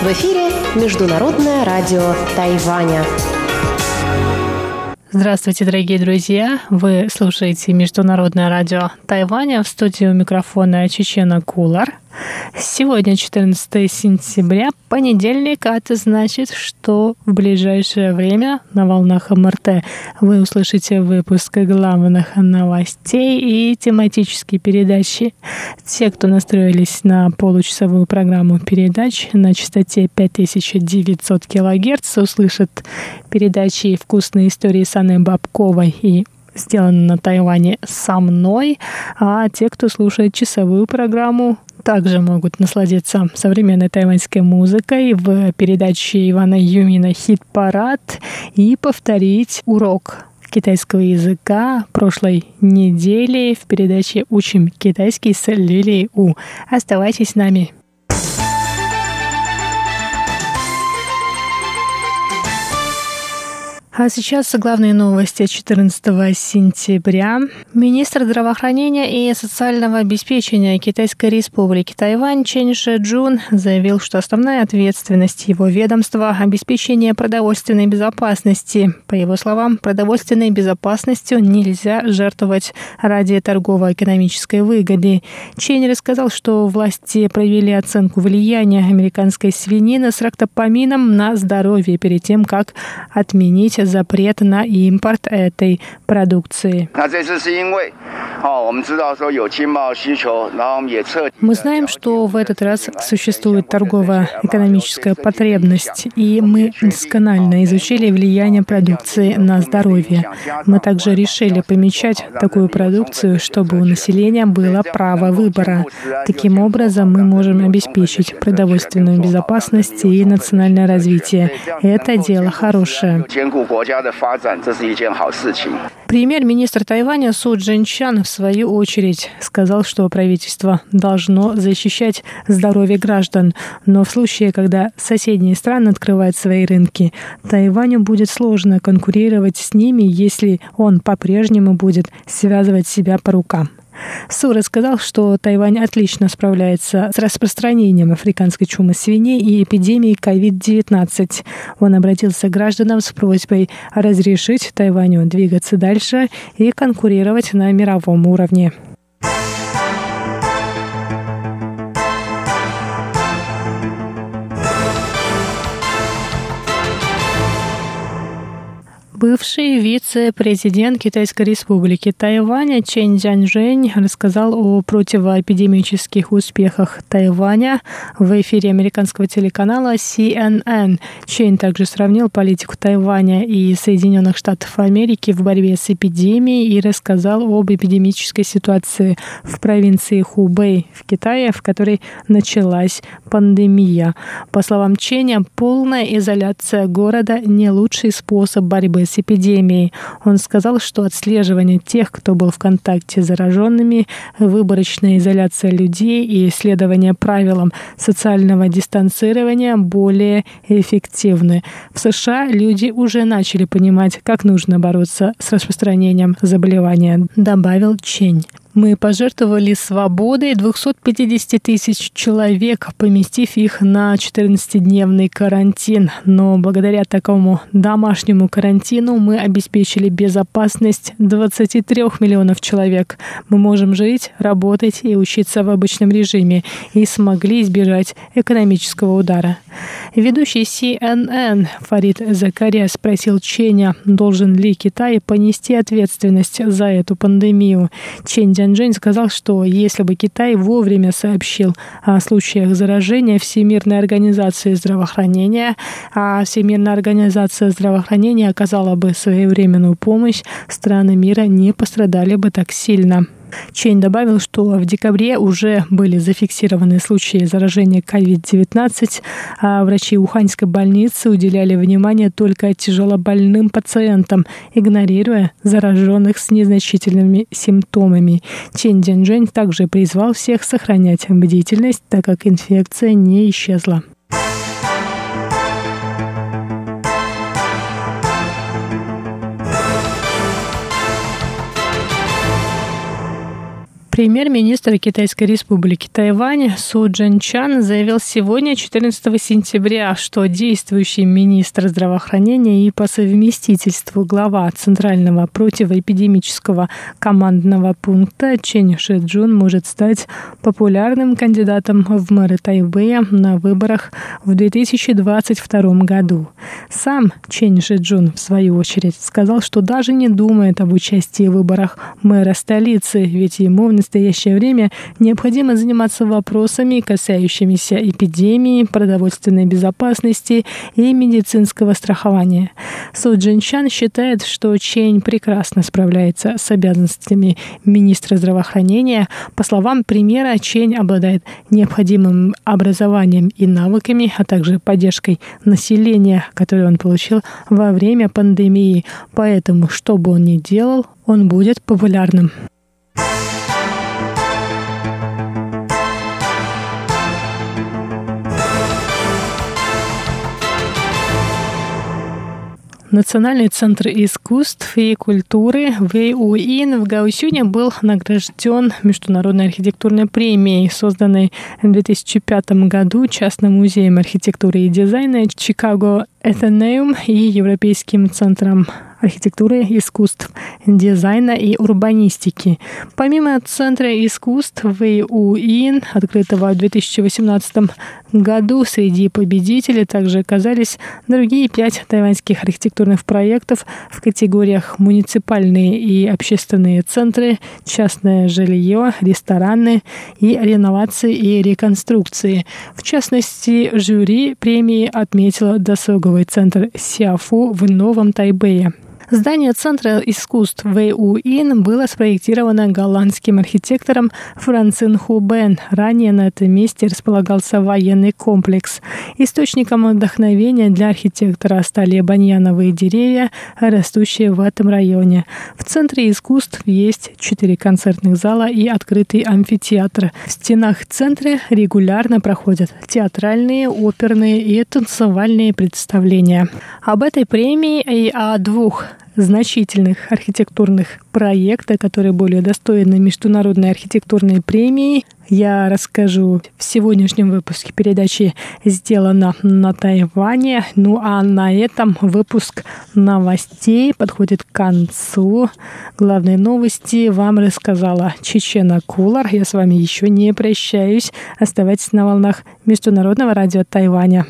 В эфир Международное радио Тайваня. Здравствуйте, дорогие друзья! Вы слушаете Международное радио Тайваня. В студии у микрофона Чечена Кулар – Сегодня 14 сентября, понедельник, а это значит, что в ближайшее время на волнах МРТ вы услышите выпуск главных новостей и тематические передачи. Те, кто настроились на получасовую программу передач на частоте 5900 кГц, услышат передачи «Вкусные истории» с Анной Бабковой и сделано на Тайване со мной, а те, кто слушает часовую программу, также могут насладиться современной тайваньской музыкой в передаче Ивана Юмина «Хит-парад» и повторить урок китайского языка прошлой недели в передаче «Учим китайский» с Лилией У. Оставайтесь с нами. А сейчас главные новости 14 сентября. Министр здравоохранения и социального обеспечения Китайской республики Тайвань Чен Шэджун заявил, что основная ответственность его ведомства – обеспечение продовольственной безопасности. По его словам, продовольственной безопасностью нельзя жертвовать ради торгово-экономической выгоды. Чен рассказал, что власти провели оценку влияния американской свинины с рактопамином на здоровье перед тем, как отменить запрет на импорт этой продукции. Мы знаем, что в этот раз существует торгово-экономическая потребность, и мы досконально изучили влияние продукции на здоровье. Мы также решили помечать такую продукцию, чтобы у населения было право выбора. Таким образом, мы можем обеспечить продовольственную безопасность и национальное развитие. Это дело хорошее. Премьер-министр Тайваня Су Джинчан в свою очередь сказал, что правительство должно защищать здоровье граждан, но в случае, когда соседние страны открывают свои рынки, Тайваню будет сложно конкурировать с ними, если он по-прежнему будет связывать себя по рукам. Су рассказал, что Тайвань отлично справляется с распространением африканской чумы свиней и эпидемией COVID-19. Он обратился к гражданам с просьбой разрешить Тайваню двигаться дальше и конкурировать на мировом уровне. Бывший вице-президент Китайской республики Тайваня Чен Цзяньжэнь рассказал о противоэпидемических успехах Тайваня в эфире американского телеканала CNN. Чен также сравнил политику Тайваня и Соединенных Штатов Америки в борьбе с эпидемией и рассказал об эпидемической ситуации в провинции Хубэй в Китае, в которой началась пандемия. По словам Ченя, полная изоляция города не лучший способ борьбы с эпидемией. Он сказал, что отслеживание тех, кто был в контакте с зараженными, выборочная изоляция людей и исследование правилам социального дистанцирования более эффективны. В США люди уже начали понимать, как нужно бороться с распространением заболевания, добавил Чень. Мы пожертвовали свободой 250 тысяч человек, поместив их на 14-дневный карантин. Но благодаря такому домашнему карантину мы обеспечили безопасность 23 миллионов человек. Мы можем жить, работать и учиться в обычном режиме и смогли избежать экономического удара. Ведущий CNN Фарид Закария спросил Ченя, должен ли Китай понести ответственность за эту пандемию. Чень Цзяньжэнь сказал, что если бы Китай вовремя сообщил о случаях заражения Всемирной организации здравоохранения, а Всемирная организация здравоохранения оказала бы своевременную помощь, страны мира не пострадали бы так сильно. Чейн добавил, что в декабре уже были зафиксированы случаи заражения COVID-19, а врачи Уханьской больницы уделяли внимание только тяжелобольным пациентам, игнорируя зараженных с незначительными симптомами. Чен Дзяньжэнь также призвал всех сохранять бдительность, так как инфекция не исчезла. Премьер-министр Китайской республики Тайвань Су Чан заявил сегодня, 14 сентября, что действующий министр здравоохранения и по совместительству глава Центрального противоэпидемического командного пункта Чен Шиджун может стать популярным кандидатом в мэры Тайбэя на выборах в 2022 году. Сам Чен Шиджун, в свою очередь, сказал, что даже не думает об участии в выборах мэра столицы, ведь ему в настоящее время необходимо заниматься вопросами, касающимися эпидемии, продовольственной безопасности и медицинского страхования. Су Джинчан считает, что Чень прекрасно справляется с обязанностями министра здравоохранения. По словам премьера, Чень обладает необходимым образованием и навыками, а также поддержкой населения, которую он получил во время пандемии. Поэтому, что бы он ни делал, он будет популярным. Национальный центр искусств и культуры ВУИН в Гаусюне был награжден Международной архитектурной премией, созданной в 2005 году частным музеем архитектуры и дизайна Чикаго Эθенеум и Европейским центром архитектуры, искусств, дизайна и урбанистики. Помимо Центра искусств ВУИН, открытого в 2018 году, среди победителей также оказались другие пять тайваньских архитектурных проектов в категориях муниципальные и общественные центры, частное жилье, рестораны и реновации и реконструкции. В частности, жюри премии отметило досуговый центр Сиафу в Новом Тайбэе. Здание Центра искусств ВУИН было спроектировано голландским архитектором Францин Хубен. Ранее на этом месте располагался военный комплекс. Источником вдохновения для архитектора стали баньяновые деревья, растущие в этом районе. В Центре искусств есть четыре концертных зала и открытый амфитеатр. В стенах центра регулярно проходят театральные, оперные и танцевальные представления. Об этой премии и о двух значительных архитектурных проекта, которые более достойны международной архитектурной премии, я расскажу в сегодняшнем выпуске передачи «Сделано на Тайване». Ну а на этом выпуск новостей подходит к концу. Главные новости вам рассказала Чечена Кулар. Я с вами еще не прощаюсь. Оставайтесь на волнах Международного радио Тайваня.